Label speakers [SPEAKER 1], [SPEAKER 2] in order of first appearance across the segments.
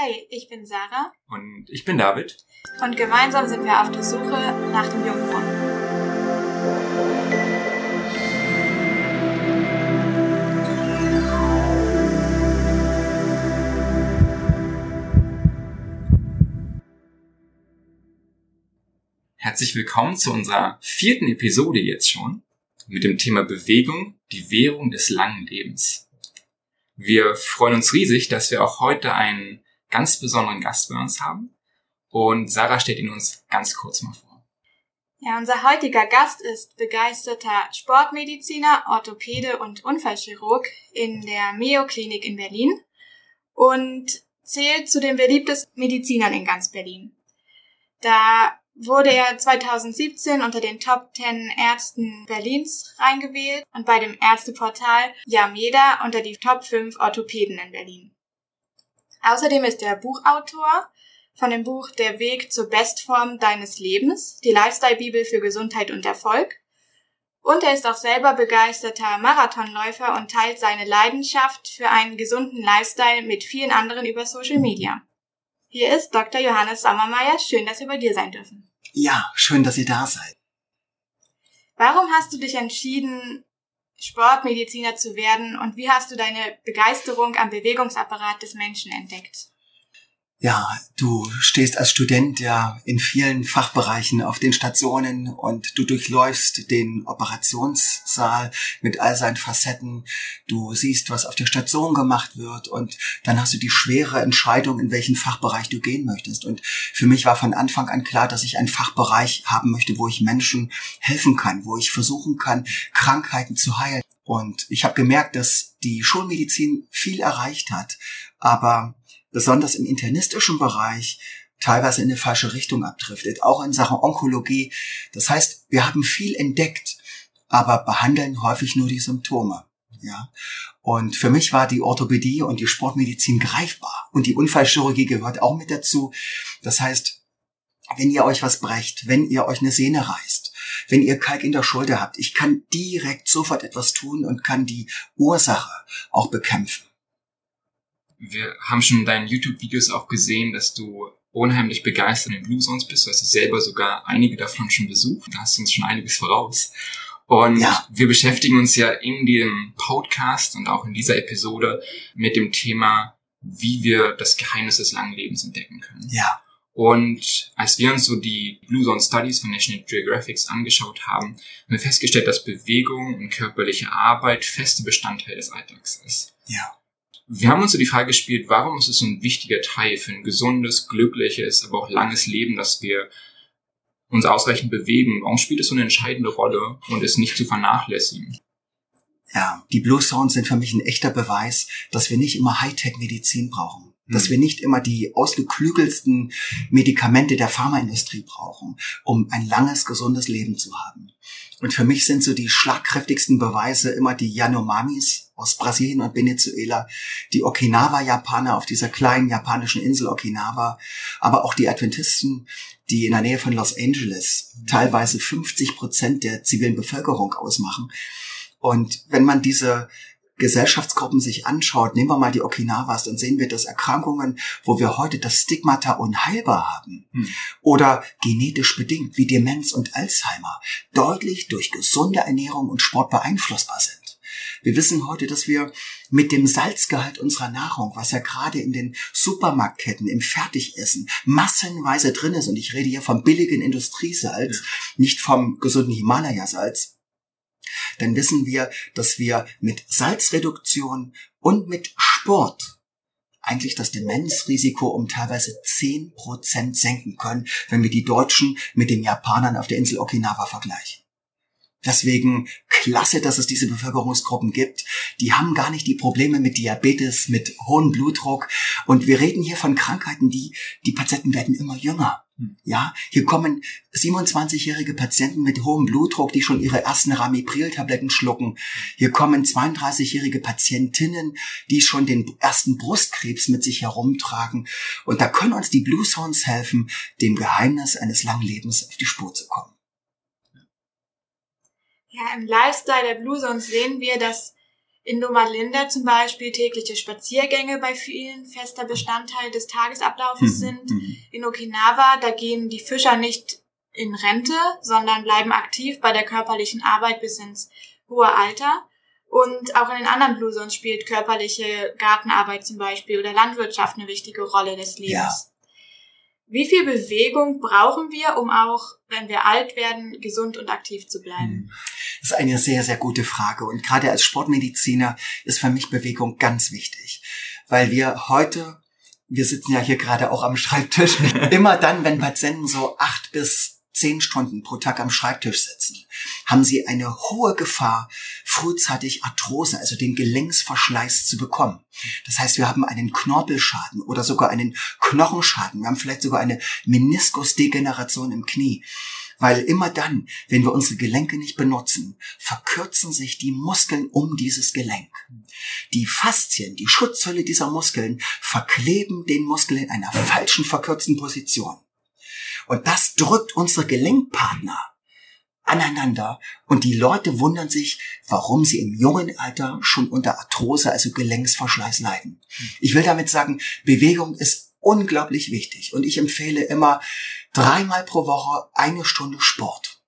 [SPEAKER 1] Hey, ich bin Sarah.
[SPEAKER 2] Und ich bin David.
[SPEAKER 1] Und gemeinsam sind wir auf der Suche nach dem Jungbrunnen.
[SPEAKER 2] Herzlich willkommen zu unserer vierten Episode jetzt schon mit dem Thema Bewegung, die Währung des langen Lebens. Wir freuen uns riesig, dass wir auch heute einen ganz besonderen Gast bei uns haben. Und Sarah stellt ihn uns ganz kurz mal vor.
[SPEAKER 1] Ja, unser heutiger Gast ist begeisterter Sportmediziner, Orthopäde und Unfallchirurg in der Mayo Klinik in Berlin und zählt zu den beliebtesten Medizinern in ganz Berlin. Da wurde er 2017 unter den Top 10 Ärzten Berlins reingewählt und bei dem Ärzteportal Yameda unter die Top 5 Orthopäden in Berlin. Außerdem ist er Buchautor von dem Buch Der Weg zur Bestform deines Lebens, die Lifestyle-Bibel für Gesundheit und Erfolg. Und er ist auch selber begeisterter Marathonläufer und teilt seine Leidenschaft für einen gesunden Lifestyle mit vielen anderen über Social Media. Hier ist Dr. Johannes Sommermeier. Schön, dass wir bei dir sein dürfen.
[SPEAKER 3] Ja, schön, dass ihr da seid.
[SPEAKER 1] Warum hast du dich entschieden, Sportmediziner zu werden und wie hast du deine Begeisterung am Bewegungsapparat des Menschen entdeckt?
[SPEAKER 3] Ja, du stehst als Student ja in vielen Fachbereichen auf den Stationen und du durchläufst den Operationssaal mit all seinen Facetten. Du siehst, was auf der Station gemacht wird und dann hast du die schwere Entscheidung, in welchen Fachbereich du gehen möchtest. Und für mich war von Anfang an klar, dass ich einen Fachbereich haben möchte, wo ich Menschen helfen kann, wo ich versuchen kann, Krankheiten zu heilen. Und ich habe gemerkt, dass die Schulmedizin viel erreicht hat, aber besonders im internistischen Bereich teilweise in eine falsche Richtung abdriftet, auch in Sachen Onkologie. Das heißt, wir haben viel entdeckt, aber behandeln häufig nur die Symptome. Ja. Und für mich war die Orthopädie und die Sportmedizin greifbar. Und die Unfallchirurgie gehört auch mit dazu. Das heißt, wenn ihr euch was brecht, wenn ihr euch eine Sehne reißt, wenn ihr Kalk in der Schulter habt, ich kann direkt sofort etwas tun und kann die Ursache auch bekämpfen
[SPEAKER 2] wir haben schon in deinen YouTube-Videos auch gesehen, dass du unheimlich begeistert in Blue Zones bist. Du hast selber sogar einige davon schon besucht. Da hast du uns schon einiges voraus. Und ja. wir beschäftigen uns ja in dem Podcast und auch in dieser Episode mit dem Thema, wie wir das Geheimnis des langen Lebens entdecken können.
[SPEAKER 3] Ja.
[SPEAKER 2] Und als wir uns so die Blue Zone Studies von National Geographic angeschaut haben, haben wir festgestellt, dass Bewegung und körperliche Arbeit feste Bestandteil des Alltags ist.
[SPEAKER 3] Ja.
[SPEAKER 2] Wir haben uns so die Frage gespielt, warum ist es so ein wichtiger Teil für ein gesundes, glückliches, aber auch langes Leben, dass wir uns ausreichend bewegen? Warum spielt es so eine entscheidende Rolle und ist nicht zu vernachlässigen?
[SPEAKER 3] Ja, die Blue Zones sind für mich ein echter Beweis, dass wir nicht immer Hightech-Medizin brauchen. Dass hm. wir nicht immer die ausgeklügelsten Medikamente der Pharmaindustrie brauchen, um ein langes, gesundes Leben zu haben. Und für mich sind so die schlagkräftigsten Beweise immer die Yanomamis aus Brasilien und Venezuela, die Okinawa-Japaner auf dieser kleinen japanischen Insel Okinawa, aber auch die Adventisten, die in der Nähe von Los Angeles teilweise 50 Prozent der zivilen Bevölkerung ausmachen. Und wenn man diese Gesellschaftsgruppen sich anschaut, nehmen wir mal die Okinawas, dann sehen wir, dass Erkrankungen, wo wir heute das Stigmata unheilbar haben hm. oder genetisch bedingt wie Demenz und Alzheimer, deutlich durch gesunde Ernährung und Sport beeinflussbar sind. Wir wissen heute, dass wir mit dem Salzgehalt unserer Nahrung, was ja gerade in den Supermarktketten im Fertigessen massenweise drin ist, und ich rede hier vom billigen Industriesalz, ja. nicht vom gesunden Himalaya-Salz, dann wissen wir, dass wir mit Salzreduktion und mit Sport eigentlich das Demenzrisiko um teilweise zehn Prozent senken können, wenn wir die Deutschen mit den Japanern auf der Insel Okinawa vergleichen. Deswegen klasse, dass es diese Bevölkerungsgruppen gibt. Die haben gar nicht die Probleme mit Diabetes, mit hohem Blutdruck. Und wir reden hier von Krankheiten, die, die Patienten werden immer jünger. Hm. Ja, hier kommen 27-jährige Patienten mit hohem Blutdruck, die schon ihre ersten Ramipril-Tabletten schlucken. Hier kommen 32-jährige Patientinnen, die schon den ersten Brustkrebs mit sich herumtragen. Und da können uns die Blue Zones helfen, dem Geheimnis eines langen Lebens auf die Spur zu kommen.
[SPEAKER 1] Ja, im Lifestyle der Blue Zones sehen wir, dass in Loma Linda zum Beispiel tägliche Spaziergänge bei vielen fester Bestandteil des Tagesablaufes mhm. sind. Mhm. In Okinawa, da gehen die Fischer nicht in Rente, sondern bleiben aktiv bei der körperlichen Arbeit bis ins hohe Alter. Und auch in den anderen Blue Zones spielt körperliche Gartenarbeit zum Beispiel oder Landwirtschaft eine wichtige Rolle des Lebens. Ja. Wie viel Bewegung brauchen wir, um auch, wenn wir alt werden, gesund und aktiv zu bleiben? Hm.
[SPEAKER 3] Das ist eine sehr, sehr gute Frage. Und gerade als Sportmediziner ist für mich Bewegung ganz wichtig. Weil wir heute, wir sitzen ja hier gerade auch am Schreibtisch, immer dann, wenn Patienten so acht bis zehn Stunden pro Tag am Schreibtisch sitzen, haben sie eine hohe Gefahr, frühzeitig Arthrose, also den Gelenksverschleiß zu bekommen. Das heißt, wir haben einen Knorpelschaden oder sogar einen Knochenschaden. Wir haben vielleicht sogar eine Meniskusdegeneration im Knie. Weil immer dann, wenn wir unsere Gelenke nicht benutzen, verkürzen sich die Muskeln um dieses Gelenk. Die Faszien, die Schutzhülle dieser Muskeln, verkleben den Muskel in einer falschen verkürzten Position. Und das drückt unsere Gelenkpartner aneinander und die Leute wundern sich, warum sie im jungen Alter schon unter Arthrose, also Gelenksverschleiß leiden. Ich will damit sagen, Bewegung ist unglaublich wichtig und ich empfehle immer dreimal pro Woche eine Stunde Sport.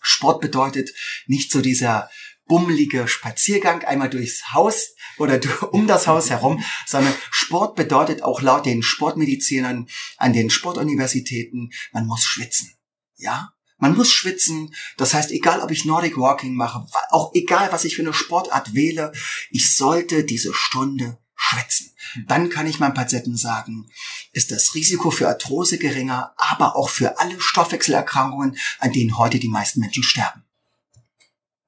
[SPEAKER 3] Sport bedeutet nicht so dieser bummelige Spaziergang einmal durchs Haus oder um das Haus herum, sondern Sport bedeutet auch laut den Sportmedizinern an den Sportuniversitäten, man muss schwitzen. Ja? Man muss schwitzen. Das heißt, egal ob ich Nordic Walking mache, auch egal was ich für eine Sportart wähle, ich sollte diese Stunde schwitzen. Dann kann ich meinem Patienten sagen, ist das Risiko für Arthrose geringer, aber auch für alle Stoffwechselerkrankungen, an denen heute die meisten Menschen sterben.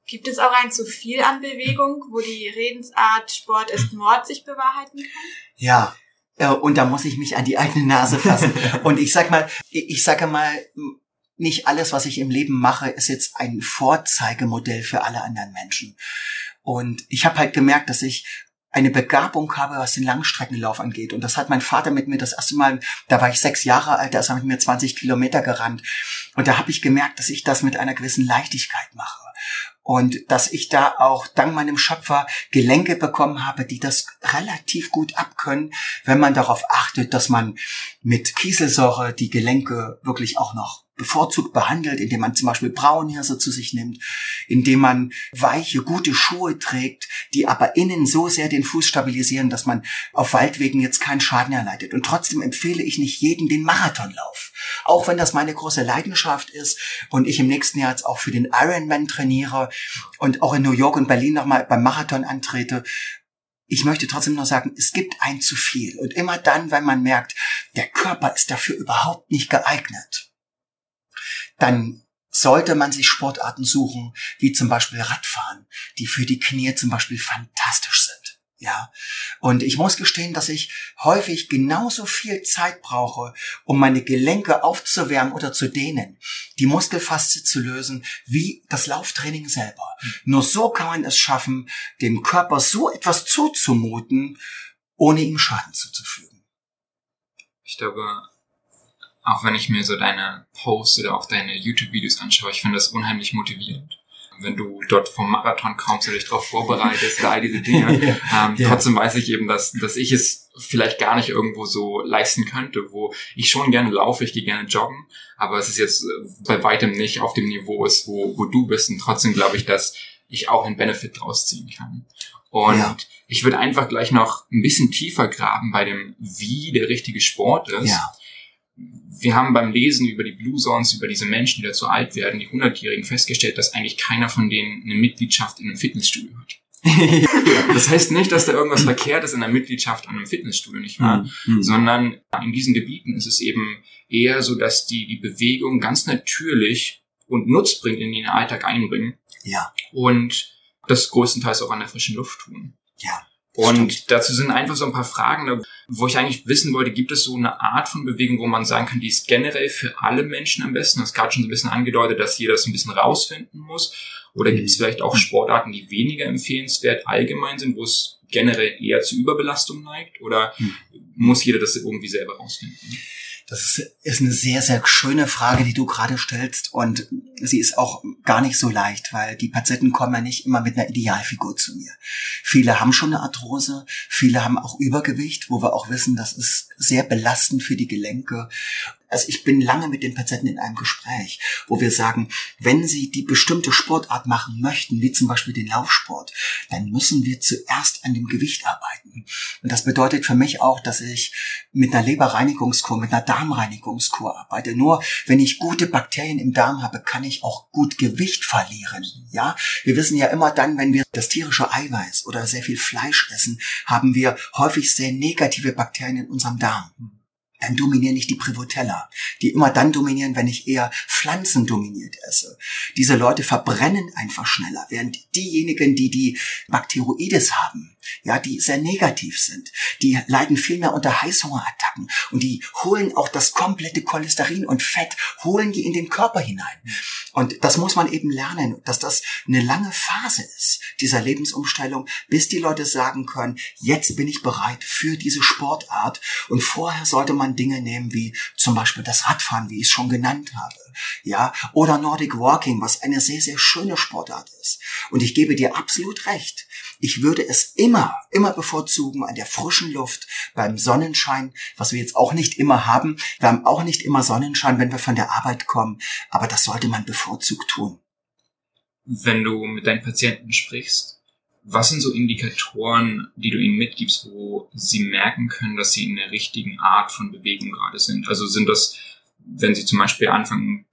[SPEAKER 1] Gibt es auch ein zu viel an Bewegung, wo die Redensart Sport ist Mord sich bewahrheiten kann?
[SPEAKER 3] Ja, äh, und da muss ich mich an die eigene Nase fassen. und ich sag mal, ich sage mal, nicht alles, was ich im Leben mache, ist jetzt ein Vorzeigemodell für alle anderen Menschen. Und ich habe halt gemerkt, dass ich eine Begabung habe, was den Langstreckenlauf angeht. Und das hat mein Vater mit mir das erste Mal, da war ich sechs Jahre alt, da ist er mit mir 20 Kilometer gerannt. Und da habe ich gemerkt, dass ich das mit einer gewissen Leichtigkeit mache und dass ich da auch dank meinem Schöpfer Gelenke bekommen habe, die das relativ gut abkönnen, wenn man darauf achtet, dass man mit Kieselsäure die Gelenke wirklich auch noch bevorzugt behandelt, indem man zum Beispiel Braunhirse zu sich nimmt, indem man weiche, gute Schuhe trägt, die aber innen so sehr den Fuß stabilisieren, dass man auf Waldwegen jetzt keinen Schaden erleidet. Und trotzdem empfehle ich nicht jedem den Marathonlauf. Auch wenn das meine große Leidenschaft ist und ich im nächsten Jahr jetzt auch für den Ironman trainiere und auch in New York und Berlin nochmal beim Marathon antrete, ich möchte trotzdem nur sagen, es gibt ein zu viel. Und immer dann, wenn man merkt, der Körper ist dafür überhaupt nicht geeignet, dann sollte man sich Sportarten suchen, wie zum Beispiel Radfahren, die für die Knie zum Beispiel fantastisch sind. Ja. Und ich muss gestehen, dass ich häufig genauso viel Zeit brauche, um meine Gelenke aufzuwärmen oder zu dehnen, die Muskelfaszie zu lösen, wie das Lauftraining selber. Nur so kann man es schaffen, dem Körper so etwas zuzumuten, ohne ihm Schaden zuzufügen.
[SPEAKER 2] Ich glaube, auch wenn ich mir so deine Posts oder auch deine YouTube-Videos anschaue, ich finde das unheimlich motivierend. Wenn du dort vom Marathon kommst oder dich darauf vorbereitest oder all diese Dinge. ähm, ja. Trotzdem weiß ich eben, dass, dass ich es vielleicht gar nicht irgendwo so leisten könnte, wo ich schon gerne laufe, ich gehe gerne joggen, aber es ist jetzt bei weitem nicht auf dem Niveau ist, wo, wo du bist. Und trotzdem glaube ich, dass ich auch einen Benefit draus ziehen kann. Und ja. ich würde einfach gleich noch ein bisschen tiefer graben bei dem, wie der richtige Sport ist. Ja wir haben beim Lesen über die Blue Zones, über diese Menschen, die da zu alt werden, die Hundertjährigen, festgestellt, dass eigentlich keiner von denen eine Mitgliedschaft in einem Fitnessstudio hat. das heißt nicht, dass da irgendwas verkehrt ist in der Mitgliedschaft an einem Fitnessstudio, nicht wahr? Mhm. Sondern in diesen Gebieten ist es eben eher so, dass die die Bewegung ganz natürlich und Nutz bringt in den Alltag einbringen.
[SPEAKER 3] Ja.
[SPEAKER 2] Und das größtenteils auch an der frischen Luft tun.
[SPEAKER 3] Ja.
[SPEAKER 2] Und Stimmt. dazu sind einfach so ein paar Fragen, wo ich eigentlich wissen wollte, gibt es so eine Art von Bewegung, wo man sagen kann, die ist generell für alle Menschen am besten? Das ist gerade schon so ein bisschen angedeutet, dass jeder das ein bisschen rausfinden muss. Oder gibt es mhm. vielleicht auch Sportarten, die weniger empfehlenswert allgemein sind, wo es generell eher zu Überbelastung neigt? Oder mhm. muss jeder das irgendwie selber rausfinden?
[SPEAKER 3] Das ist eine sehr, sehr schöne Frage, die du gerade stellst. Und sie ist auch gar nicht so leicht, weil die Patienten kommen ja nicht immer mit einer Idealfigur zu mir. Viele haben schon eine Arthrose, viele haben auch Übergewicht, wo wir auch wissen, das ist sehr belastend für die Gelenke. Also ich bin lange mit den Patienten in einem Gespräch, wo wir sagen, wenn sie die bestimmte Sportart machen möchten, wie zum Beispiel den Laufsport, dann müssen wir zuerst an dem Gewicht arbeiten. Und das bedeutet für mich auch, dass ich mit einer Leberreinigungskur, mit einer Darmreinigungskur arbeite. Nur wenn ich gute Bakterien im Darm habe, kann ich auch gut Gewicht verlieren. Ja, wir wissen ja immer dann, wenn wir das tierische Eiweiß oder sehr viel Fleisch essen, haben wir häufig sehr negative Bakterien in unserem Darm dann dominieren nicht die Privotella, die immer dann dominieren, wenn ich eher Pflanzen dominiert esse. Diese Leute verbrennen einfach schneller, während diejenigen, die die Bakteroides haben, ja, die sehr negativ sind, die leiden viel mehr unter Heißhungerattacken und die holen auch das komplette Cholesterin und Fett, holen die in den Körper hinein. Und das muss man eben lernen, dass das eine lange Phase ist, dieser Lebensumstellung, bis die Leute sagen können, jetzt bin ich bereit für diese Sportart und vorher sollte man Dinge nehmen wie zum Beispiel das Radfahren, wie ich es schon genannt habe, ja, oder Nordic Walking, was eine sehr, sehr schöne Sportart ist. Und ich gebe dir absolut recht. Ich würde es immer, immer bevorzugen an der frischen Luft, beim Sonnenschein, was wir jetzt auch nicht immer haben. Wir haben auch nicht immer Sonnenschein, wenn wir von der Arbeit kommen, aber das sollte man bevorzugt tun.
[SPEAKER 2] Wenn du mit deinen Patienten sprichst, was sind so Indikatoren, die du ihnen mitgibst, wo sie merken können, dass sie in der richtigen Art von Bewegung gerade sind? Also sind das, wenn sie zum Beispiel anfangen,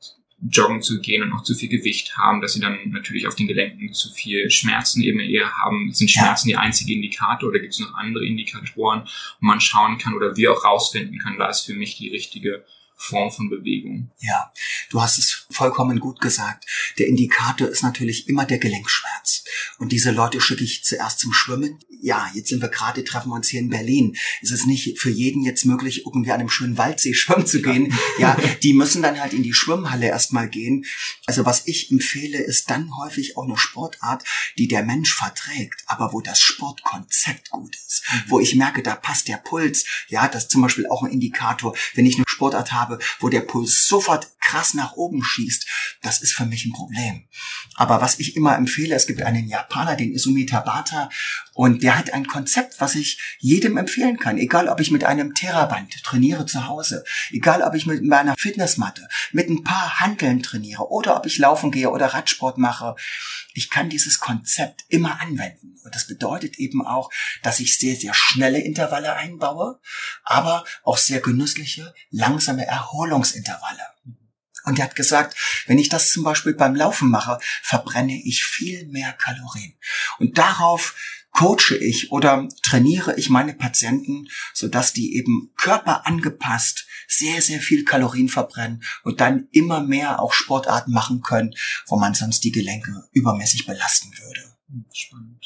[SPEAKER 2] joggen zu gehen und noch zu viel Gewicht haben, dass sie dann natürlich auf den Gelenken zu viel Schmerzen eben eher haben. Sind Schmerzen ja. die einzige Indikator oder gibt es noch andere Indikatoren, wo man schauen kann oder wir auch rausfinden kann, da ist für mich die richtige Form von Bewegung.
[SPEAKER 3] Ja, du hast es vollkommen gut gesagt. Der Indikator ist natürlich immer der Gelenkschmerz. Und diese Leute schicke ich zuerst zum Schwimmen. Ja, jetzt sind wir gerade, treffen wir uns hier in Berlin. Es ist nicht für jeden jetzt möglich, irgendwie an einem schönen Waldsee schwimmen zu gehen. Ja, die müssen dann halt in die Schwimmhalle erstmal gehen. Also was ich empfehle, ist dann häufig auch eine Sportart, die der Mensch verträgt, aber wo das Sportkonzept gut ist. Mhm. Wo ich merke, da passt der Puls. Ja, das ist zum Beispiel auch ein Indikator. Wenn ich eine Sportart habe, habe, wo der Puls sofort krass nach oben schießt, das ist für mich ein Problem. Aber was ich immer empfehle, es gibt einen Japaner, den Izumi Tabata, und der hat ein Konzept, was ich jedem empfehlen kann. Egal, ob ich mit einem Theraband trainiere zu Hause, egal, ob ich mit meiner Fitnessmatte, mit ein paar Handeln trainiere oder ob ich laufen gehe oder Radsport mache. Ich kann dieses Konzept immer anwenden. Und das bedeutet eben auch, dass ich sehr, sehr schnelle Intervalle einbaue, aber auch sehr genüssliche, langsame Erholungsintervalle. Und er hat gesagt, wenn ich das zum Beispiel beim Laufen mache, verbrenne ich viel mehr Kalorien. Und darauf coache ich oder trainiere ich meine Patienten, sodass die eben körperangepasst sehr, sehr viel Kalorien verbrennen und dann immer mehr auch Sportarten machen können, wo man sonst die Gelenke übermäßig belasten würde.
[SPEAKER 2] Spannend.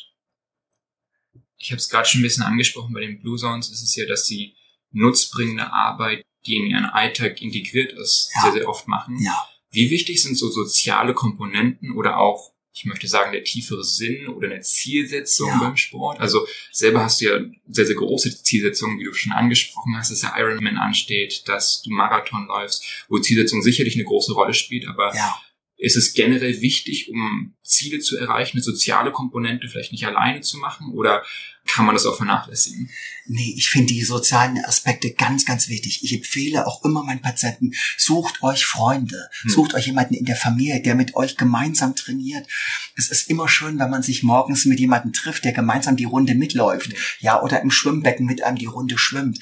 [SPEAKER 2] Ich habe es gerade schon ein bisschen angesprochen, bei den Blue Zones ist es ja, dass sie nutzbringende Arbeit, die in ihren Alltag integriert ist, ja. sehr, sehr oft machen.
[SPEAKER 3] Ja.
[SPEAKER 2] Wie wichtig sind so soziale Komponenten oder auch ich möchte sagen, der tiefere Sinn oder eine Zielsetzung ja. beim Sport. Also selber hast du ja sehr, sehr große Zielsetzungen, wie du schon angesprochen hast, dass der Ironman ansteht, dass du Marathon läufst, wo Zielsetzung sicherlich eine große Rolle spielt, aber ja. ist es generell wichtig, um Ziele zu erreichen, eine soziale Komponente vielleicht nicht alleine zu machen oder kann man das auch vernachlässigen?
[SPEAKER 3] Nee, ich finde die sozialen Aspekte ganz, ganz wichtig. Ich empfehle auch immer meinen Patienten, sucht euch Freunde, hm. sucht euch jemanden in der Familie, der mit euch gemeinsam trainiert. Es ist immer schön, wenn man sich morgens mit jemandem trifft, der gemeinsam die Runde mitläuft. Ja, oder im Schwimmbecken mit einem die Runde schwimmt.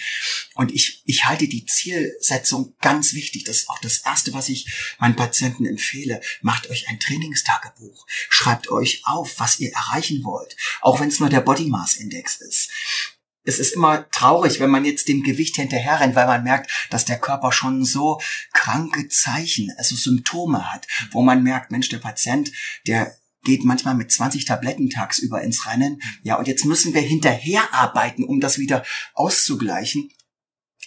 [SPEAKER 3] Und ich, ich halte die Zielsetzung ganz wichtig. Das ist auch das Erste, was ich meinen Patienten empfehle. Macht euch ein Trainingstagebuch. Schreibt euch auf, was ihr erreichen wollt. Auch wenn es nur der Body Mass Index ist es ist immer traurig, wenn man jetzt dem Gewicht hinterherrennt, weil man merkt, dass der Körper schon so kranke Zeichen, also Symptome hat, wo man merkt, Mensch, der Patient, der geht manchmal mit 20 Tabletten tagsüber ins Rennen. Ja, und jetzt müssen wir hinterher arbeiten, um das wieder auszugleichen.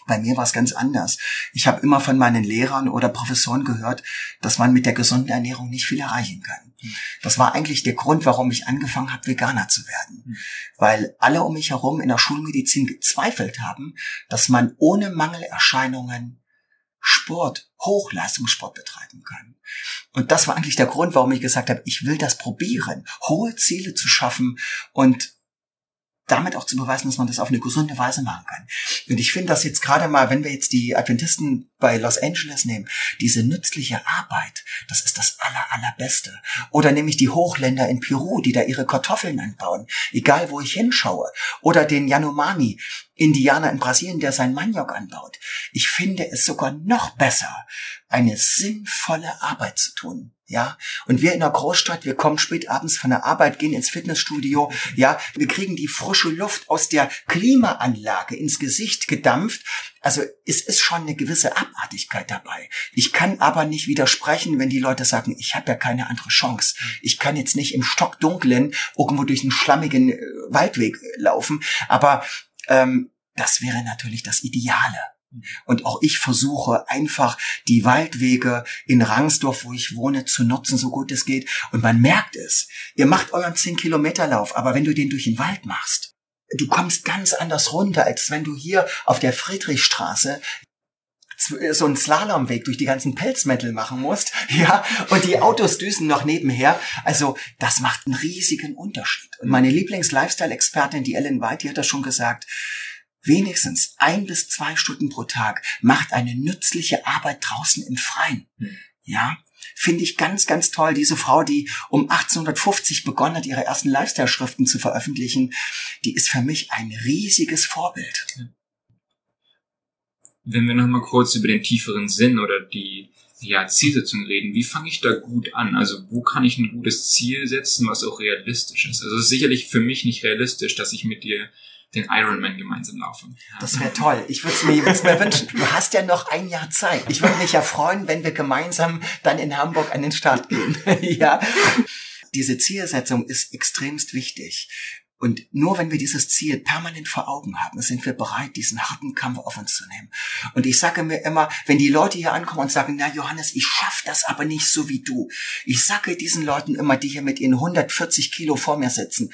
[SPEAKER 3] Bei mir war es ganz anders. Ich habe immer von meinen Lehrern oder Professoren gehört, dass man mit der gesunden Ernährung nicht viel erreichen kann. Das war eigentlich der Grund, warum ich angefangen habe, Veganer zu werden. Weil alle um mich herum in der Schulmedizin gezweifelt haben, dass man ohne Mangelerscheinungen Sport, Hochleistungssport betreiben kann. Und das war eigentlich der Grund, warum ich gesagt habe, ich will das probieren, hohe Ziele zu schaffen und damit auch zu beweisen, dass man das auf eine gesunde Weise machen kann. Und ich finde das jetzt gerade mal, wenn wir jetzt die Adventisten bei Los Angeles nehmen, diese nützliche Arbeit, das ist das aller, allerbeste. Oder nämlich die Hochländer in Peru, die da ihre Kartoffeln anbauen, egal wo ich hinschaue. Oder den Yanomami, Indianer in Brasilien, der sein Maniok anbaut. Ich finde es sogar noch besser, eine sinnvolle Arbeit zu tun. Ja, und wir in der Großstadt, wir kommen spät abends von der Arbeit, gehen ins Fitnessstudio, ja, wir kriegen die frische Luft aus der Klimaanlage ins Gesicht gedampft. Also es ist schon eine gewisse Abartigkeit dabei. Ich kann aber nicht widersprechen, wenn die Leute sagen, ich habe ja keine andere Chance. Ich kann jetzt nicht im Stockdunklen irgendwo durch einen schlammigen äh, Waldweg laufen, aber ähm, das wäre natürlich das Ideale. Und auch ich versuche einfach die Waldwege in Rangsdorf, wo ich wohne, zu nutzen, so gut es geht. Und man merkt es. Ihr macht euren 10 Kilometer Lauf, aber wenn du den durch den Wald machst, du kommst ganz anders runter, als wenn du hier auf der Friedrichstraße so einen Slalomweg durch die ganzen Pelzmäntel machen musst, ja, und die Autos düsen noch nebenher. Also, das macht einen riesigen Unterschied. Und meine Lieblings-Lifestyle-Expertin, die Ellen White, die hat das schon gesagt, wenigstens ein bis zwei Stunden pro Tag macht eine nützliche Arbeit draußen im Freien. Hm. Ja, finde ich ganz, ganz toll. Diese Frau, die um 1850 begonnen hat, ihre ersten Lifestyle-Schriften zu veröffentlichen, die ist für mich ein riesiges Vorbild.
[SPEAKER 2] Wenn wir nochmal kurz über den tieferen Sinn oder die ja, Zielsetzung reden, wie fange ich da gut an? Also wo kann ich ein gutes Ziel setzen, was auch realistisch ist? Also es ist sicherlich für mich nicht realistisch, dass ich mit dir den Ironman gemeinsam laufen.
[SPEAKER 3] Das wäre toll. Ich würde es mir, mir wünschen. Du hast ja noch ein Jahr Zeit. Ich würde mich ja freuen, wenn wir gemeinsam dann in Hamburg an den Start gehen. ja. Diese Zielsetzung ist extremst wichtig. Und nur wenn wir dieses Ziel permanent vor Augen haben, sind wir bereit, diesen harten Kampf auf uns zu nehmen. Und ich sage mir immer, wenn die Leute hier ankommen und sagen, na Johannes, ich schaff das aber nicht so wie du. Ich sage diesen Leuten immer, die hier mit ihren 140 Kilo vor mir sitzen,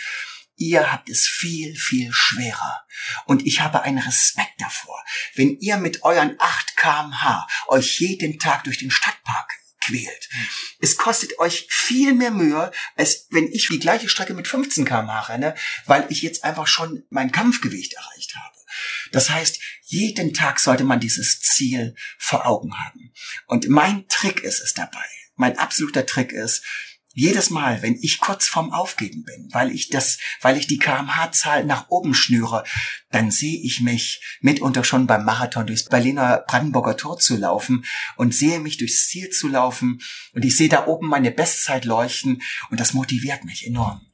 [SPEAKER 3] Ihr habt es viel, viel schwerer. Und ich habe einen Respekt davor, wenn ihr mit euren 8 kmh euch jeden Tag durch den Stadtpark quält. Es kostet euch viel mehr Mühe, als wenn ich die gleiche Strecke mit 15 kmh renne, weil ich jetzt einfach schon mein Kampfgewicht erreicht habe. Das heißt, jeden Tag sollte man dieses Ziel vor Augen haben. Und mein Trick ist es dabei, mein absoluter Trick ist, jedes Mal, wenn ich kurz vorm Aufgeben bin, weil ich das, weil ich die kmh-Zahl nach oben schnüre, dann sehe ich mich mitunter schon beim Marathon durchs Berliner Brandenburger Tor zu laufen und sehe mich durchs Ziel zu laufen und ich sehe da oben meine Bestzeit leuchten und das motiviert mich enorm.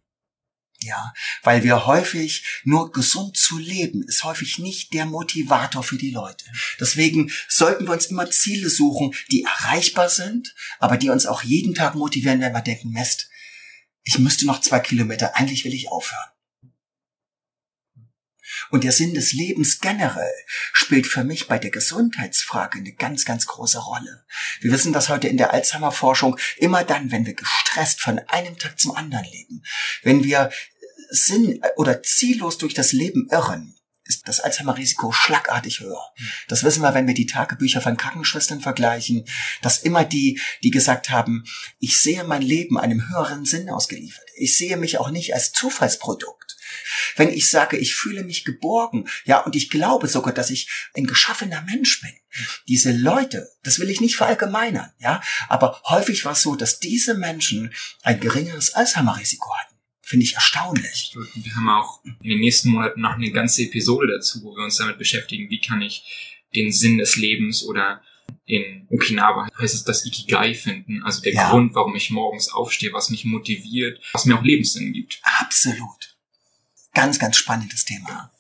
[SPEAKER 3] Ja, weil wir häufig nur gesund zu leben ist häufig nicht der Motivator für die Leute. Deswegen sollten wir uns immer Ziele suchen, die erreichbar sind, aber die uns auch jeden Tag motivieren, wenn wir denken, Mist, ich müsste noch zwei Kilometer, eigentlich will ich aufhören. Und der Sinn des Lebens generell spielt für mich bei der Gesundheitsfrage eine ganz, ganz große Rolle. Wir wissen das heute in der Alzheimer-Forschung immer dann, wenn wir gestresst von einem Tag zum anderen leben, wenn wir sinn- oder ziellos durch das Leben irren, ist das Alzheimer-Risiko schlagartig höher. Das wissen wir, wenn wir die Tagebücher von Krankenschwestern vergleichen, dass immer die, die gesagt haben, ich sehe mein Leben einem höheren Sinn ausgeliefert. Ich sehe mich auch nicht als Zufallsprodukt. Wenn ich sage, ich fühle mich geborgen, ja, und ich glaube sogar, dass ich ein geschaffener Mensch bin. Diese Leute, das will ich nicht verallgemeinern, ja, aber häufig war es so, dass diese Menschen ein geringeres Alzheimer-Risiko hatten. Finde ich erstaunlich.
[SPEAKER 2] Wir haben auch in den nächsten Monaten noch eine ganze Episode dazu, wo wir uns damit beschäftigen, wie kann ich den Sinn des Lebens oder in Okinawa heißt es das Ikigai finden, also der ja. Grund, warum ich morgens aufstehe, was mich motiviert, was mir auch Lebenssinn gibt.
[SPEAKER 3] Absolut. Ganz, ganz spannendes Thema.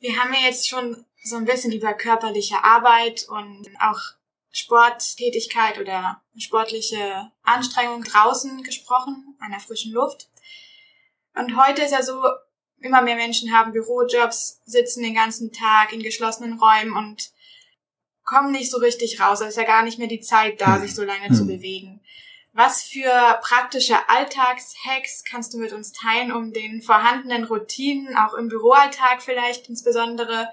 [SPEAKER 1] Wir haben ja jetzt schon so ein bisschen über körperliche Arbeit und auch Sporttätigkeit oder sportliche Anstrengung draußen gesprochen, an der frischen Luft. Und heute ist ja so, immer mehr Menschen haben Bürojobs, sitzen den ganzen Tag in geschlossenen Räumen und kommen nicht so richtig raus. Es ist ja gar nicht mehr die Zeit da, sich so lange zu hm. bewegen. Was für praktische Alltagshacks kannst du mit uns teilen, um den vorhandenen Routinen, auch im Büroalltag vielleicht insbesondere,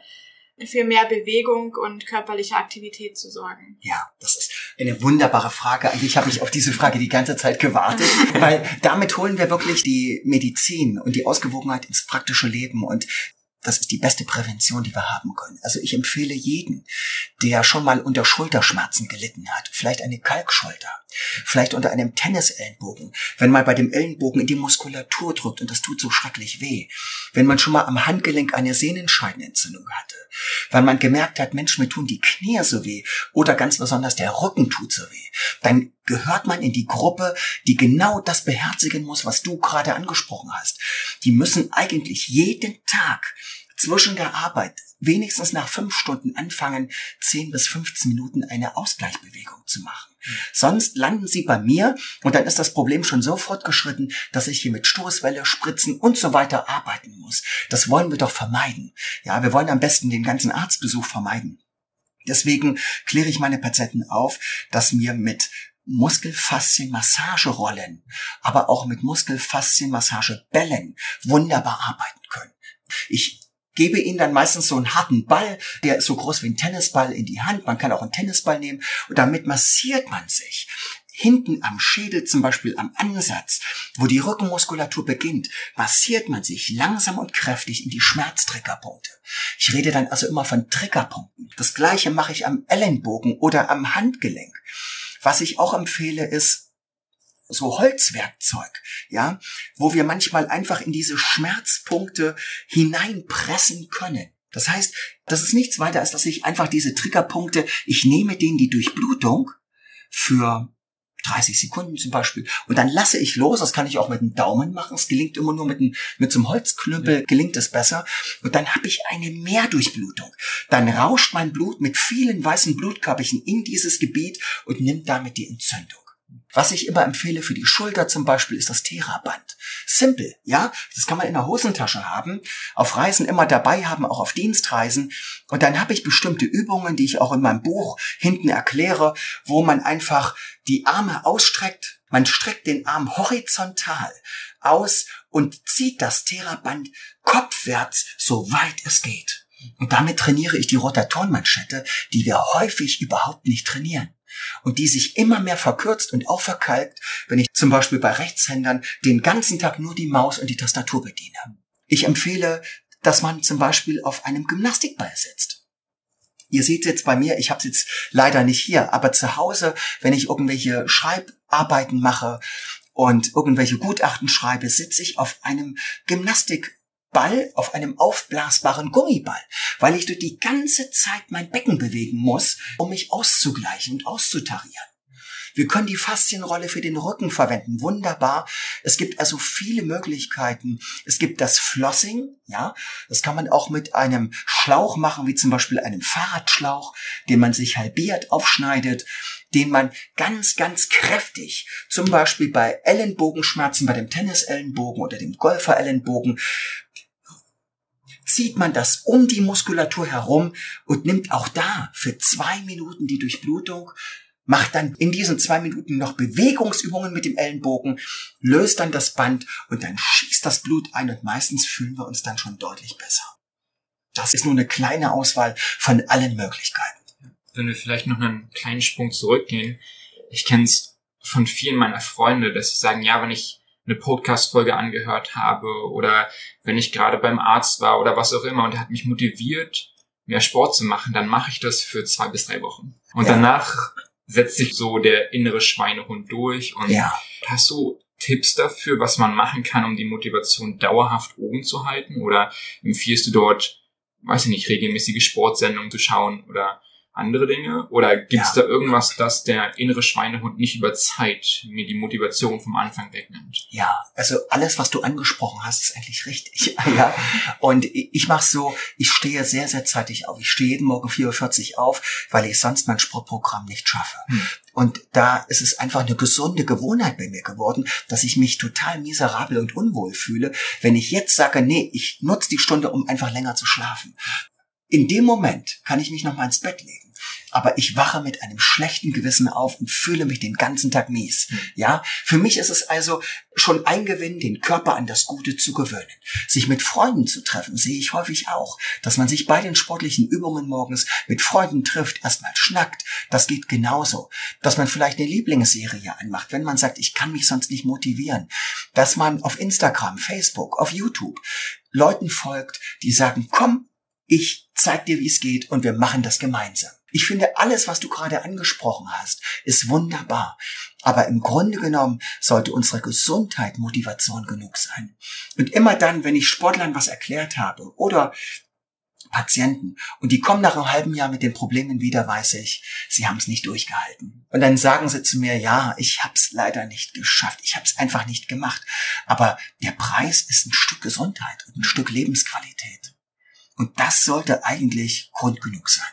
[SPEAKER 1] für mehr Bewegung und körperliche Aktivität zu sorgen?
[SPEAKER 3] Ja, das ist eine wunderbare Frage. Eigentlich habe ich auf diese Frage die ganze Zeit gewartet, weil damit holen wir wirklich die Medizin und die Ausgewogenheit ins praktische Leben und das ist die beste Prävention, die wir haben können. Also ich empfehle jeden, der schon mal unter Schulterschmerzen gelitten hat, vielleicht eine Kalkschulter, vielleicht unter einem Tennisellenbogen, wenn man bei dem Ellenbogen in die Muskulatur drückt und das tut so schrecklich weh, wenn man schon mal am Handgelenk eine Sehnenscheidenentzündung hatte, weil man gemerkt hat, Mensch, mir tun die Knie so weh oder ganz besonders der Rücken tut so weh, dann gehört man in die Gruppe, die genau das beherzigen muss, was du gerade angesprochen hast. Die müssen eigentlich jeden Tag zwischen der Arbeit wenigstens nach fünf Stunden anfangen, zehn bis 15 Minuten eine Ausgleichsbewegung zu machen. Mhm. Sonst landen sie bei mir und dann ist das Problem schon so fortgeschritten, dass ich hier mit Stoßwelle, Spritzen und so weiter arbeiten muss. Das wollen wir doch vermeiden. Ja, wir wollen am besten den ganzen Arztbesuch vermeiden. Deswegen kläre ich meine Patienten auf, dass mir mit Muskelfaszienmassagerollen, aber auch mit Muskelfaszienmassagebällen wunderbar arbeiten können. Ich gebe ihnen dann meistens so einen harten Ball, der ist so groß wie ein Tennisball in die Hand. Man kann auch einen Tennisball nehmen und damit massiert man sich hinten am Schädel, zum Beispiel am Ansatz, wo die Rückenmuskulatur beginnt, massiert man sich langsam und kräftig in die Schmerztriggerpunkte. Ich rede dann also immer von Triggerpunkten. Das gleiche mache ich am Ellenbogen oder am Handgelenk. Was ich auch empfehle ist, so Holzwerkzeug, ja, wo wir manchmal einfach in diese Schmerzpunkte hineinpressen können. Das heißt, das ist nichts weiter, als dass ich einfach diese Triggerpunkte, ich nehme denen die Durchblutung für 30 Sekunden zum Beispiel. Und dann lasse ich los. Das kann ich auch mit dem Daumen machen. Es gelingt immer nur mit, einem, mit so einem Holzknüppel, gelingt es besser. Und dann habe ich eine Mehrdurchblutung. Dann rauscht mein Blut mit vielen weißen Blutkörperchen in dieses Gebiet und nimmt damit die Entzündung. Was ich immer empfehle für die Schulter zum Beispiel ist das Theraband. Simpel, ja? Das kann man in der Hosentasche haben, auf Reisen immer dabei haben, auch auf Dienstreisen. Und dann habe ich bestimmte Übungen, die ich auch in meinem Buch hinten erkläre, wo man einfach die Arme ausstreckt. Man streckt den Arm horizontal aus und zieht das Theraband kopfwärts, so weit es geht. Und damit trainiere ich die Rotatorenmanschette, die wir häufig überhaupt nicht trainieren und die sich immer mehr verkürzt und auch verkalkt, wenn ich zum Beispiel bei Rechtshändern den ganzen Tag nur die Maus und die Tastatur bediene. Ich empfehle, dass man zum Beispiel auf einem Gymnastikball sitzt. Ihr seht jetzt bei mir, ich habe es jetzt leider nicht hier, aber zu Hause, wenn ich irgendwelche Schreibarbeiten mache und irgendwelche Gutachten schreibe, sitze ich auf einem Gymnastik Ball auf einem aufblasbaren Gummiball, weil ich durch die ganze Zeit mein Becken bewegen muss, um mich auszugleichen und auszutarieren. Wir können die Faszienrolle für den Rücken verwenden. Wunderbar. Es gibt also viele Möglichkeiten. Es gibt das Flossing, ja. Das kann man auch mit einem Schlauch machen, wie zum Beispiel einem Fahrradschlauch, den man sich halbiert aufschneidet den man ganz, ganz kräftig, zum Beispiel bei Ellenbogenschmerzen, bei dem Tennisellenbogen oder dem Golferellenbogen, zieht man das um die Muskulatur herum und nimmt auch da für zwei Minuten die Durchblutung, macht dann in diesen zwei Minuten noch Bewegungsübungen mit dem Ellenbogen, löst dann das Band und dann schießt das Blut ein und meistens fühlen wir uns dann schon deutlich besser. Das ist nur eine kleine Auswahl von allen Möglichkeiten.
[SPEAKER 2] Wenn wir vielleicht noch einen kleinen Sprung zurückgehen, ich kenne es von vielen meiner Freunde, dass sie sagen, ja, wenn ich eine Podcast-Folge angehört habe oder wenn ich gerade beim Arzt war oder was auch immer und er hat mich motiviert, mehr Sport zu machen, dann mache ich das für zwei bis drei Wochen. Und ja. danach setzt sich so der innere Schweinehund durch und ja. hast du Tipps dafür, was man machen kann, um die Motivation dauerhaft oben zu halten? Oder empfiehlst du dort, weiß ich nicht, regelmäßige Sportsendungen zu schauen oder andere Dinge? Oder gibt es ja. da irgendwas, dass der innere Schweinehund nicht über Zeit mir die Motivation vom Anfang wegnimmt?
[SPEAKER 3] Ja, also alles, was du angesprochen hast, ist eigentlich richtig. ja. Und ich mache so, ich stehe sehr, sehr zeitig auf. Ich stehe jeden Morgen 4.40 Uhr auf, weil ich sonst mein Sportprogramm nicht schaffe. Hm. Und da ist es einfach eine gesunde Gewohnheit bei mir geworden, dass ich mich total miserabel und unwohl fühle, wenn ich jetzt sage, nee, ich nutze die Stunde, um einfach länger zu schlafen. In dem Moment kann ich mich noch mal ins Bett legen. aber ich wache mit einem schlechten Gewissen auf und fühle mich den ganzen Tag mies. Mhm. Ja, für mich ist es also schon ein Gewinn, den Körper an das Gute zu gewöhnen. Sich mit Freunden zu treffen, sehe ich häufig auch, dass man sich bei den sportlichen Übungen morgens mit Freunden trifft, erstmal schnackt. Das geht genauso. Dass man vielleicht eine Lieblingsserie anmacht, wenn man sagt, ich kann mich sonst nicht motivieren. Dass man auf Instagram, Facebook, auf YouTube Leuten folgt, die sagen, komm, ich zeig dir, wie es geht und wir machen das gemeinsam. Ich finde, alles, was du gerade angesprochen hast, ist wunderbar. Aber im Grunde genommen sollte unsere Gesundheit Motivation genug sein. Und immer dann, wenn ich Sportlern was erklärt habe oder Patienten und die kommen nach einem halben Jahr mit den Problemen wieder, weiß ich, sie haben es nicht durchgehalten. Und dann sagen sie zu mir, ja, ich habe es leider nicht geschafft, ich habe es einfach nicht gemacht. Aber der Preis ist ein Stück Gesundheit und ein Stück Lebensqualität. Und das sollte eigentlich Grund genug sein.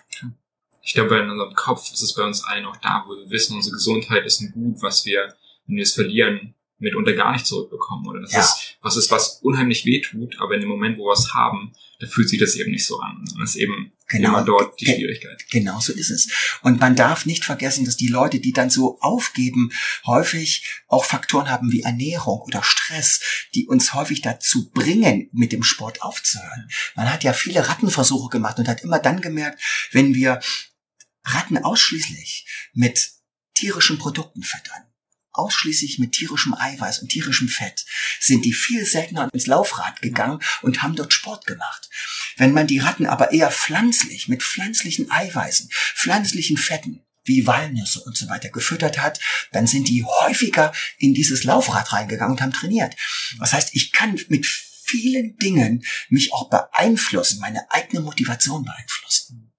[SPEAKER 2] Ich glaube, in unserem Kopf ist es bei uns allen auch da, wo wir wissen, unsere Gesundheit ist ein Gut, was wir, wenn wir es verlieren, mitunter gar nicht zurückbekommen. Oder das ja. ist was ist, was unheimlich weh tut, aber in dem Moment, wo wir es haben, da fühlt sich das eben nicht so an. Das ist eben genau, immer dort die ge Schwierigkeit.
[SPEAKER 3] Genau so ist es. Und man darf nicht vergessen, dass die Leute, die dann so aufgeben, häufig auch Faktoren haben wie Ernährung oder Stress, die uns häufig dazu bringen, mit dem Sport aufzuhören. Man hat ja viele Rattenversuche gemacht und hat immer dann gemerkt, wenn wir Ratten ausschließlich mit tierischen Produkten füttern, ausschließlich mit tierischem Eiweiß und tierischem Fett, sind die viel seltener ins Laufrad gegangen und haben dort Sport gemacht. Wenn man die Ratten aber eher pflanzlich, mit pflanzlichen Eiweißen, pflanzlichen Fetten, wie Walnüsse und so weiter gefüttert hat, dann sind die häufiger in dieses Laufrad reingegangen und haben trainiert. Das heißt, ich kann mit vielen Dingen mich auch beeinflussen, meine eigene Motivation beeinflussen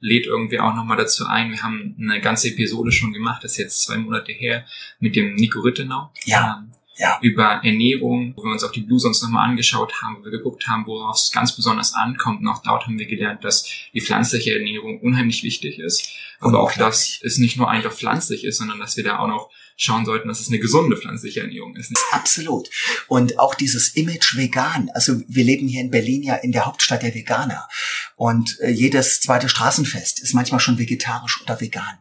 [SPEAKER 2] lädt irgendwie auch nochmal dazu ein. Wir haben eine ganze Episode schon gemacht, das ist jetzt zwei Monate her, mit dem Nico Rittenau.
[SPEAKER 3] Ja. Ähm, ja.
[SPEAKER 2] über Ernährung, wo wir uns auch die Blues uns nochmal angeschaut haben, wo wir geguckt haben, worauf es ganz besonders ankommt. Und auch dort haben wir gelernt, dass die pflanzliche Ernährung unheimlich wichtig ist. Aber auch, dass es nicht nur einfach pflanzlich ist, sondern dass wir da auch noch schauen sollten, dass es eine gesunde pflanzliche Ernährung ist.
[SPEAKER 3] Absolut. Und auch dieses Image vegan. Also wir leben hier in Berlin ja in der Hauptstadt der Veganer. Und äh, jedes zweite Straßenfest ist manchmal schon vegetarisch oder vegan.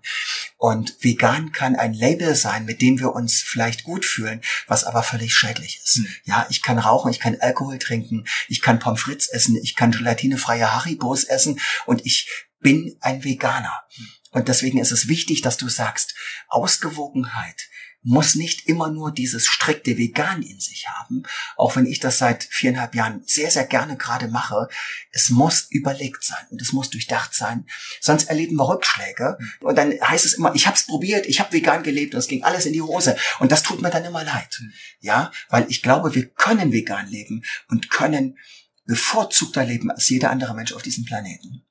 [SPEAKER 3] Und vegan kann ein Label sein, mit dem wir uns vielleicht gut fühlen, was aber völlig schädlich ist. Hm. Ja, ich kann rauchen, ich kann Alkohol trinken, ich kann Pommes frites essen, ich kann gelatinefreie Haribos essen und ich bin ein Veganer. Hm. Und deswegen ist es wichtig, dass du sagst, Ausgewogenheit muss nicht immer nur dieses strikte Vegan in sich haben, auch wenn ich das seit viereinhalb Jahren sehr, sehr gerne gerade mache. Es muss überlegt sein und es muss durchdacht sein, sonst erleben wir Rückschläge mhm. und dann heißt es immer, ich habe es probiert, ich habe vegan gelebt und es ging alles in die Hose und das tut mir dann immer leid. Mhm. Ja, weil ich glaube, wir können vegan leben und können bevorzugter leben als jeder andere Mensch auf diesem Planeten.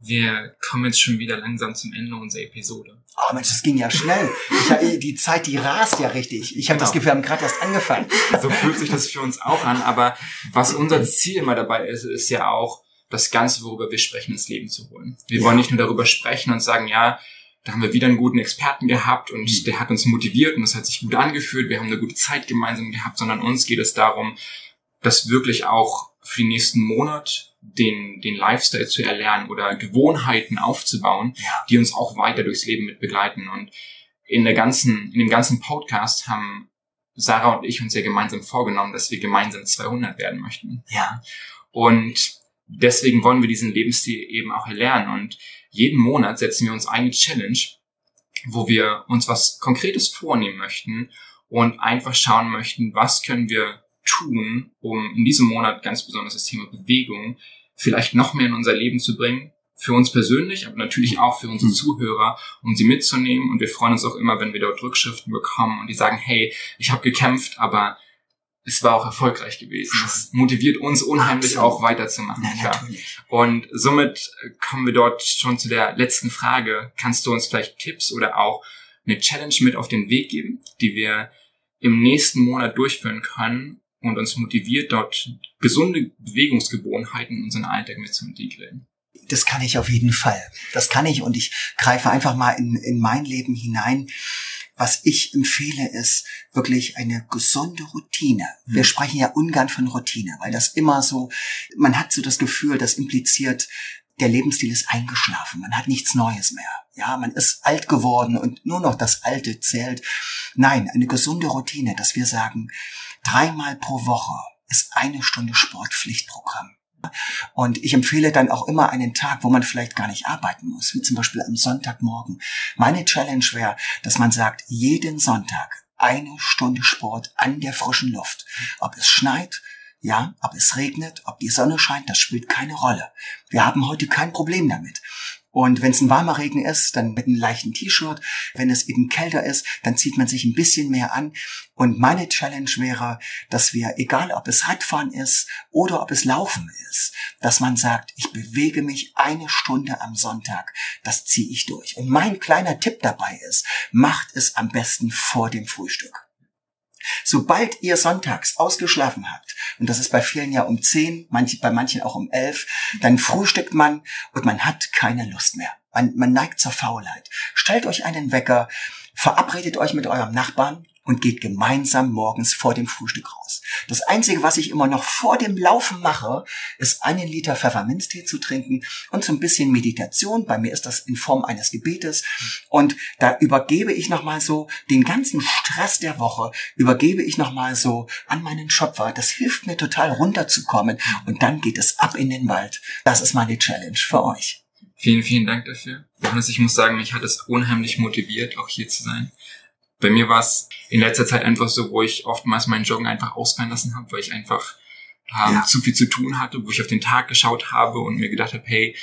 [SPEAKER 2] Wir kommen jetzt schon wieder langsam zum Ende unserer Episode.
[SPEAKER 3] Oh Mensch, das ging ja schnell. Ich, die Zeit, die rast ja richtig. Ich habe genau. das Gefühl, wir haben gerade erst angefangen.
[SPEAKER 2] So fühlt sich das für uns auch an. Aber was unser Ziel immer dabei ist, ist ja auch, das Ganze, worüber wir sprechen, ins Leben zu holen. Wir ja. wollen nicht nur darüber sprechen und sagen, ja, da haben wir wieder einen guten Experten gehabt und mhm. der hat uns motiviert und das hat sich gut angefühlt. Wir haben eine gute Zeit gemeinsam gehabt, sondern uns geht es darum, das wirklich auch für den nächsten Monat den, den Lifestyle zu erlernen oder Gewohnheiten aufzubauen, ja. die uns auch weiter durchs Leben mit begleiten. Und in der ganzen, in dem ganzen Podcast haben Sarah und ich uns ja gemeinsam vorgenommen, dass wir gemeinsam 200 werden möchten.
[SPEAKER 3] Ja.
[SPEAKER 2] Und deswegen wollen wir diesen Lebensstil eben auch erlernen. Und jeden Monat setzen wir uns eine Challenge, wo wir uns was Konkretes vornehmen möchten und einfach schauen möchten, was können wir tun, um in diesem Monat ganz besonders das Thema Bewegung vielleicht noch mehr in unser Leben zu bringen. Für uns persönlich, aber natürlich auch für unsere Zuhörer, um sie mitzunehmen. Und wir freuen uns auch immer, wenn wir dort Rückschriften bekommen und die sagen, hey, ich habe gekämpft, aber es war auch erfolgreich gewesen. Das motiviert uns unheimlich Absolut. auch weiterzumachen. Ja, Und somit kommen wir dort schon zu der letzten Frage. Kannst du uns vielleicht Tipps oder auch eine Challenge mit auf den Weg geben, die wir im nächsten Monat durchführen können, und uns motiviert, dort gesunde Bewegungsgewohnheiten in unseren Alltag mit zu integrieren.
[SPEAKER 3] Das kann ich auf jeden Fall. Das kann ich und ich greife einfach mal in, in mein Leben hinein. Was ich empfehle, ist wirklich eine gesunde Routine. Wir mhm. sprechen ja ungern von Routine, weil das immer so, man hat so das Gefühl, das impliziert, der Lebensstil ist eingeschlafen. Man hat nichts Neues mehr. Ja, man ist alt geworden und nur noch das Alte zählt. Nein, eine gesunde Routine, dass wir sagen, dreimal pro Woche ist eine Stunde Sportpflichtprogramm. Und ich empfehle dann auch immer einen Tag, wo man vielleicht gar nicht arbeiten muss, wie zum Beispiel am Sonntagmorgen. Meine Challenge wäre, dass man sagt, jeden Sonntag eine Stunde Sport an der frischen Luft. Ob es schneit, ja, ob es regnet, ob die Sonne scheint, das spielt keine Rolle. Wir haben heute kein Problem damit. Und wenn es ein warmer Regen ist, dann mit einem leichten T-Shirt. Wenn es eben kälter ist, dann zieht man sich ein bisschen mehr an. Und meine Challenge wäre, dass wir, egal ob es Radfahren ist oder ob es Laufen ist, dass man sagt, ich bewege mich eine Stunde am Sonntag. Das ziehe ich durch. Und mein kleiner Tipp dabei ist, macht es am besten vor dem Frühstück. Sobald ihr sonntags ausgeschlafen habt, und das ist bei vielen ja um zehn, manche, bei manchen auch um elf, dann frühstückt man und man hat keine Lust mehr. Man, man neigt zur Faulheit. Stellt euch einen Wecker, verabredet euch mit eurem Nachbarn und geht gemeinsam morgens vor dem Frühstück raus. Das Einzige, was ich immer noch vor dem Laufen mache, ist einen Liter Pfefferminztee zu trinken und so ein bisschen Meditation. Bei mir ist das in Form eines Gebetes. Und da übergebe ich nochmal so den ganzen Stress der Woche, übergebe ich nochmal so an meinen Schöpfer. Das hilft mir total runterzukommen. Und dann geht es ab in den Wald. Das ist meine Challenge für euch.
[SPEAKER 2] Vielen, vielen Dank dafür. Johannes, ich muss sagen, mich hat es unheimlich motiviert, auch hier zu sein. Bei mir war es in letzter Zeit einfach so, wo ich oftmals meinen Joggen einfach ausfallen lassen habe, weil ich einfach ähm, ja. zu viel zu tun hatte, wo ich auf den Tag geschaut habe und mir gedacht habe, hey,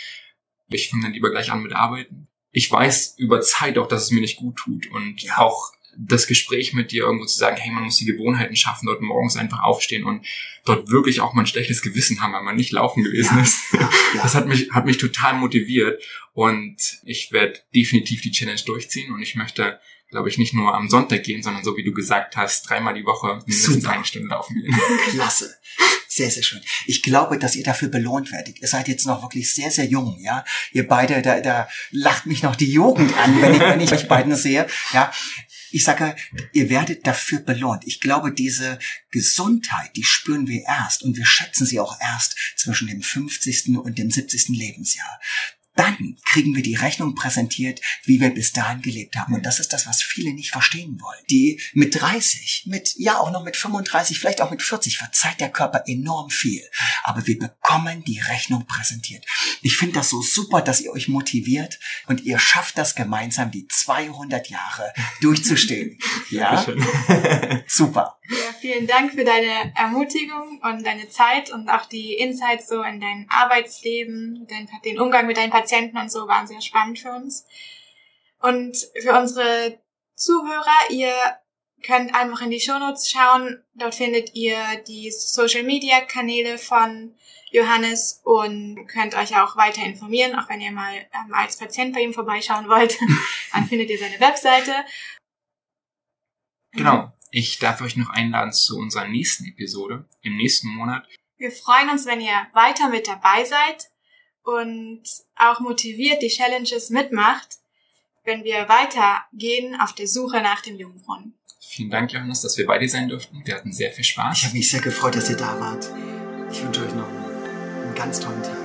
[SPEAKER 2] ich fange dann lieber gleich an mit Arbeiten. Ich weiß über Zeit auch, dass es mir nicht gut tut und ja. auch das Gespräch mit dir irgendwo zu sagen, hey, man muss die Gewohnheiten schaffen, dort morgens einfach aufstehen und dort wirklich auch mal ein schlechtes Gewissen haben, weil man nicht laufen gewesen ja, ist. Ja, ja. Das hat mich, hat mich total motiviert und ich werde definitiv die Challenge durchziehen und ich möchte glaube ich, nicht nur am Sonntag gehen, sondern so wie du gesagt hast, dreimal die Woche mindestens Super. eine Stunde laufen gehen.
[SPEAKER 3] Klasse. Sehr, sehr schön. Ich glaube, dass ihr dafür belohnt werdet. Ihr seid jetzt noch wirklich sehr, sehr jung, ja. Ihr beide, da, da lacht mich noch die Jugend an, wenn ich, wenn ich euch beiden sehe, ja. Ich sage, ihr werdet dafür belohnt. Ich glaube, diese Gesundheit, die spüren wir erst und wir schätzen sie auch erst zwischen dem 50. und dem 70. Lebensjahr dann kriegen wir die Rechnung präsentiert, wie wir bis dahin gelebt haben. Und das ist das, was viele nicht verstehen wollen. Die mit 30, mit, ja, auch noch mit 35, vielleicht auch mit 40 verzeiht der Körper enorm viel. Aber wir bekommen die Rechnung präsentiert. Ich finde das so super, dass ihr euch motiviert und ihr schafft das gemeinsam, die 200 Jahre durchzustehen. ja? super.
[SPEAKER 1] Ja, vielen Dank für deine Ermutigung und deine Zeit und auch die Insights so in dein Arbeitsleben, den, den Umgang mit deinen Patienten und so waren sehr spannend für uns. Und für unsere Zuhörer, ihr könnt einfach in die Shownotes schauen. Dort findet ihr die Social Media Kanäle von Johannes und könnt euch auch weiter informieren, auch wenn ihr mal ähm, als Patient bei ihm vorbeischauen wollt, dann findet ihr seine Webseite.
[SPEAKER 2] Genau. Ich darf euch noch einladen zu unserer nächsten Episode im nächsten Monat.
[SPEAKER 1] Wir freuen uns, wenn ihr weiter mit dabei seid und auch motiviert die Challenges mitmacht, wenn wir weitergehen auf der Suche nach dem Jungbrunnen.
[SPEAKER 2] Vielen Dank, Johannes, dass wir bei dir sein durften. Wir hatten sehr viel Spaß.
[SPEAKER 3] Ich habe mich sehr gefreut, dass ihr da wart. Ich wünsche euch noch einen, einen ganz tollen Tag.